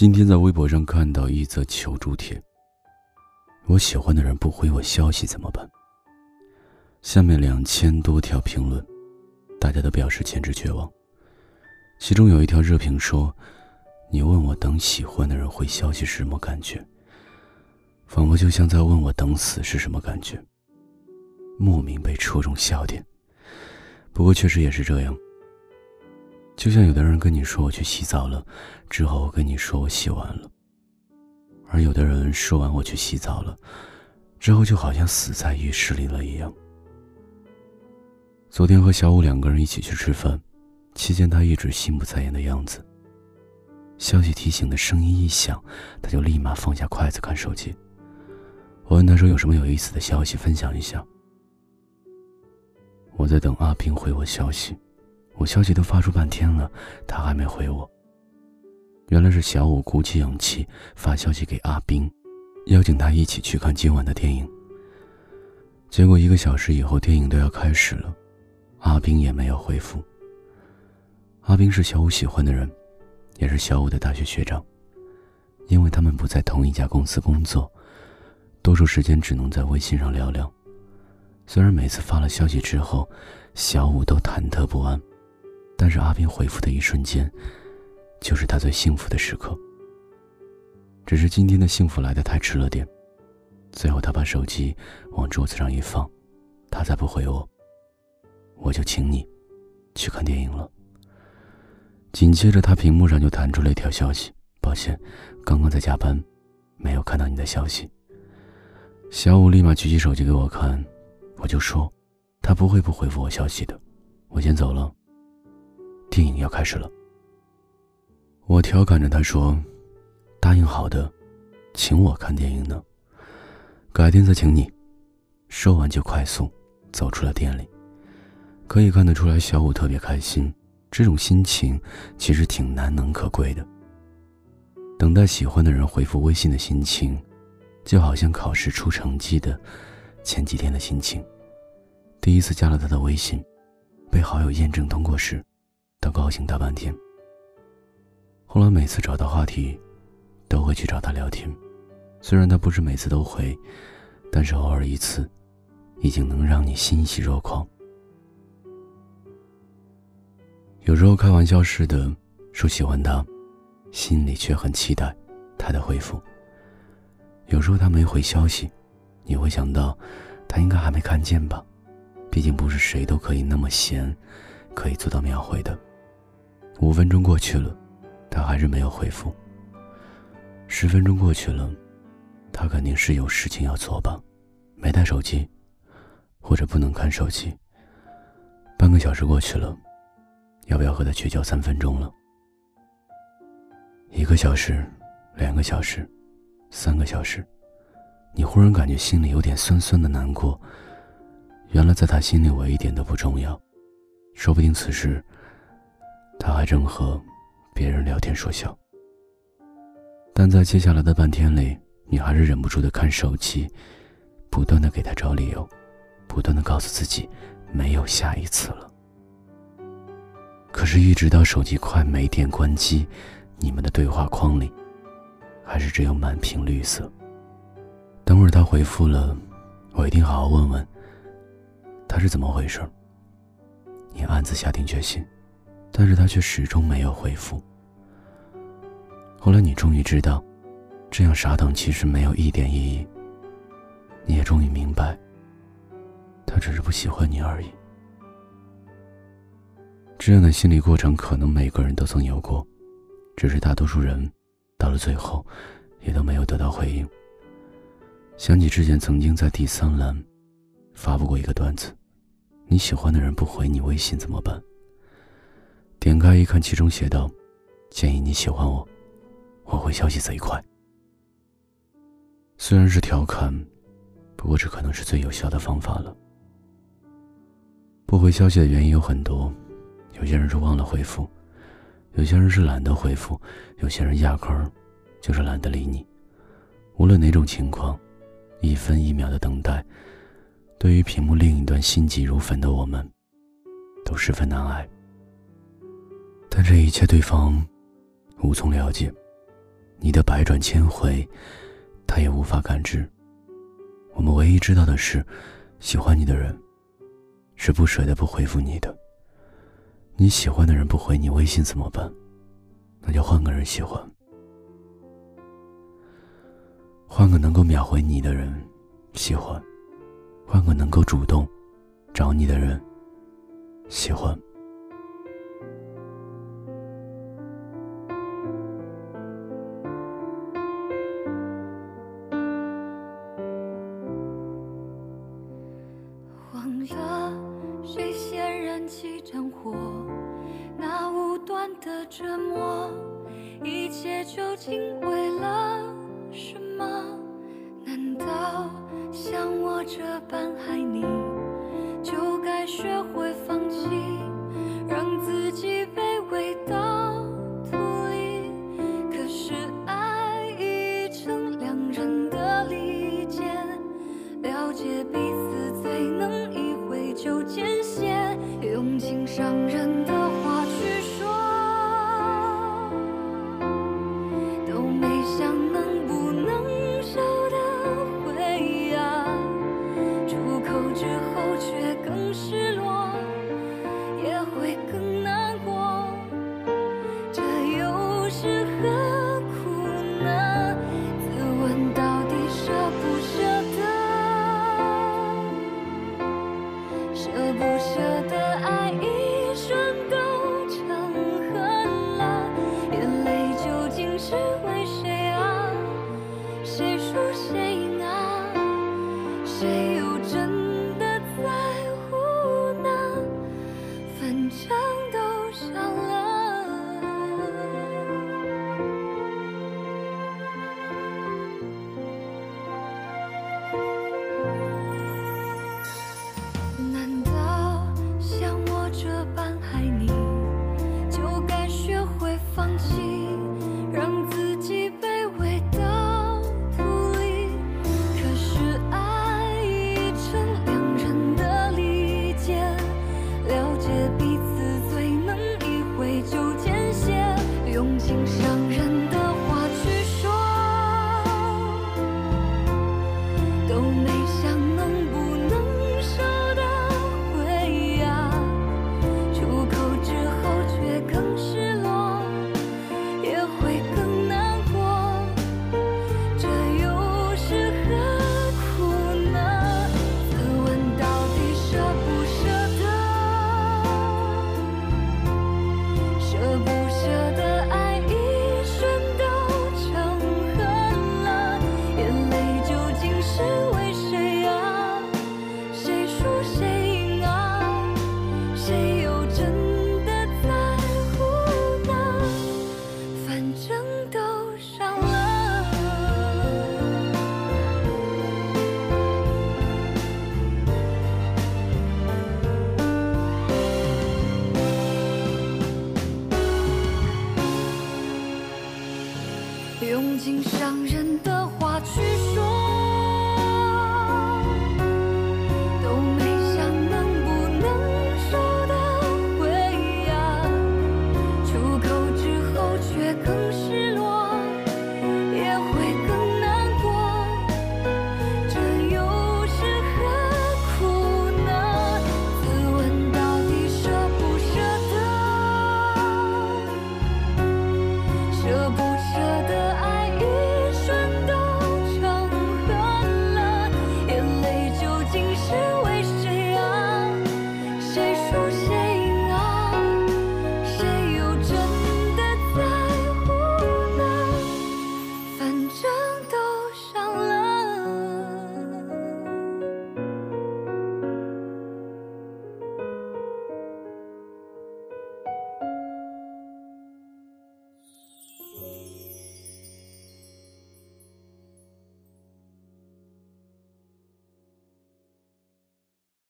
今天在微博上看到一则求助帖。我喜欢的人不回我消息怎么办？下面两千多条评论，大家都表示简直绝望。其中有一条热评说：“你问我等喜欢的人回消息是什么感觉？仿佛就像在问我等死是什么感觉。”莫名被戳中笑点。不过确实也是这样。就像有的人跟你说我去洗澡了，之后跟你说我洗完了。而有的人说完我去洗澡了，之后就好像死在浴室里了一样。昨天和小五两个人一起去吃饭，期间他一直心不在焉的样子。消息提醒的声音一响，他就立马放下筷子看手机。我问他说有什么有意思的消息分享一下。我在等阿平回我消息。我消息都发出半天了，他还没回我。原来是小五鼓起勇气发消息给阿斌，邀请他一起去看今晚的电影。结果一个小时以后，电影都要开始了，阿斌也没有回复。阿斌是小五喜欢的人，也是小五的大学学长。因为他们不在同一家公司工作，多数时间只能在微信上聊聊。虽然每次发了消息之后，小五都忐忑不安。但是阿斌回复的一瞬间，就是他最幸福的时刻。只是今天的幸福来的太迟了点，最后他把手机往桌子上一放，他再不回我，我就请你去看电影了。紧接着他屏幕上就弹出了一条消息：“抱歉，刚刚在加班，没有看到你的消息。”小五立马举起手机给我看，我就说：“他不会不回复我消息的，我先走了。”电影要开始了，我调侃着他说：“答应好的，请我看电影呢，改天再请你。”说完就快速走出了店里。可以看得出来，小五特别开心，这种心情其实挺难能可贵的。等待喜欢的人回复微信的心情，就好像考试出成绩的前几天的心情。第一次加了他的微信，被好友验证通过时。他高兴大半天。后来每次找到话题，都会去找他聊天。虽然他不是每次都回，但是偶尔一次，已经能让你欣喜若狂。有时候开玩笑似的说喜欢他，心里却很期待他的回复。有时候他没回消息，你会想到他应该还没看见吧？毕竟不是谁都可以那么闲，可以做到秒回的。五分钟过去了，他还是没有回复。十分钟过去了，他肯定是有事情要做吧，没带手机，或者不能看手机。半个小时过去了，要不要和他绝交三分钟了？一个小时，两个小时，三个小时，你忽然感觉心里有点酸酸的难过。原来在他心里，我一点都不重要，说不定此时。他还正和别人聊天说笑，但在接下来的半天里，你还是忍不住的看手机，不断的给他找理由，不断的告诉自己没有下一次了。可是，一直到手机快没电关机，你们的对话框里还是只有满屏绿色。等会儿他回复了，我一定好好问问他是怎么回事。你暗自下定决心。但是他却始终没有回复。后来你终于知道，这样傻等其实没有一点意义。你也终于明白，他只是不喜欢你而已。这样的心理过程可能每个人都曾有过，只是大多数人到了最后，也都没有得到回应。想起之前曾经在第三栏发布过一个段子：你喜欢的人不回你微信怎么办？点开一看，其中写道：“建议你喜欢我，我回消息贼快。”虽然是调侃，不过这可能是最有效的方法了。不回消息的原因有很多，有些人是忘了回复，有些人是懒得回复，有些人压根儿就是懒得理你。无论哪种情况，一分一秒的等待，对于屏幕另一端心急如焚的我们，都十分难挨。但这一切对方无从了解，你的百转千回，他也无法感知。我们唯一知道的是，喜欢你的人，是不舍得不回复你的。你喜欢的人不回你微信怎么办？那就换个人喜欢，换个能够秒回你的人喜欢，换个能够主动找你的人喜欢。的折磨，一切究竟为了什么？难道像我这般爱你，就该学会放弃，不舍得用尽伤人的话去说。